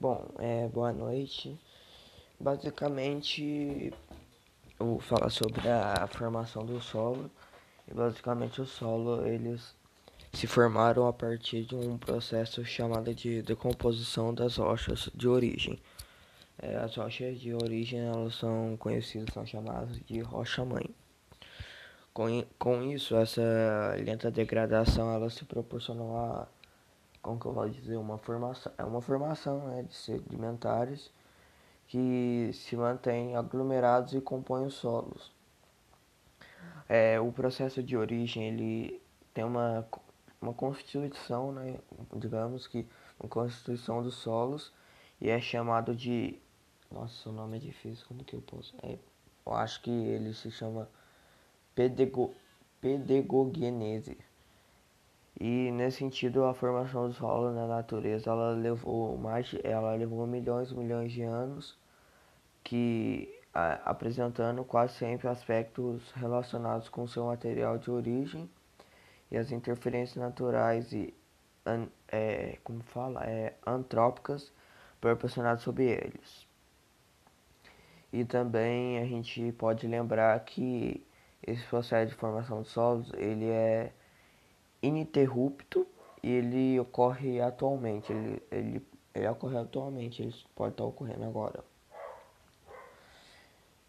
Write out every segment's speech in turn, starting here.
Bom, é, boa noite. Basicamente, eu vou falar sobre a formação do solo. E basicamente o solo, eles se formaram a partir de um processo chamado de decomposição das rochas de origem. É, as rochas de origem, elas são conhecidas, são chamadas de rocha-mãe. Com, com isso, essa lenta degradação, ela se proporcionou a como que eu vou dizer, uma formação, é uma formação né, de sedimentares que se mantêm aglomerados e compõem os solos. É, o processo de origem ele tem uma, uma constituição, né, digamos que uma constituição dos solos e é chamado de nossa o nome é difícil como que eu posso é, eu acho que ele se chama pedego, pedagogenese e nesse sentido, a formação do solo na natureza, ela levou mais, ela levou milhões e milhões de anos, que a, apresentando quase sempre aspectos relacionados com seu material de origem e as interferências naturais e an, é, como fala, é, antrópicas proporcionadas sobre eles. E também a gente pode lembrar que esse processo de formação de solos, ele é ininterrupto e ele ocorre atualmente. Ele, ele, ele ocorre atualmente, ele pode estar ocorrendo agora.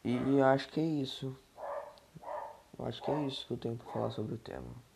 E acho que é isso. Eu acho que é isso que eu tenho para falar sobre o tema.